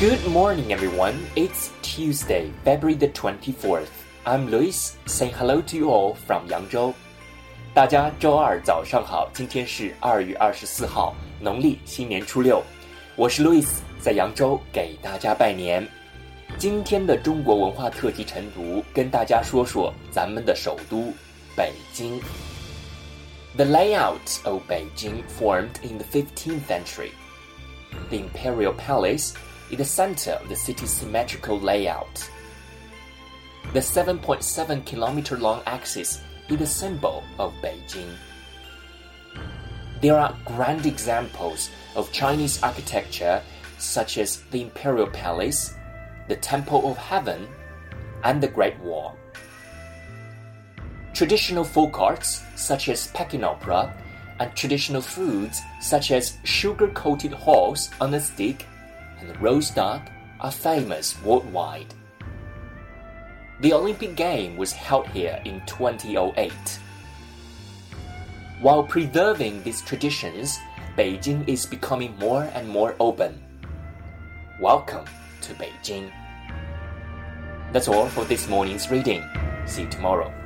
Good morning, everyone. It's Tuesday, February the 24th. I'm Lewis, saying hello to you all from Yangzhou. 大家周二早上好，今天是二月二十四号，农历新年初六。我是 layout of Beijing formed in the 15th century. The imperial palace is the center of the city's symmetrical layout. The 7.7 kilometer long axis is the symbol of Beijing. There are grand examples of Chinese architecture, such as the Imperial Palace, the Temple of Heaven, and the Great Wall. Traditional folk arts, such as Peking opera, and traditional foods, such as sugar coated haws on a stick and duck, are famous worldwide. The Olympic game was held here in 2008. While preserving these traditions, Beijing is becoming more and more open. Welcome to Beijing. That's all for this morning's reading. See you tomorrow.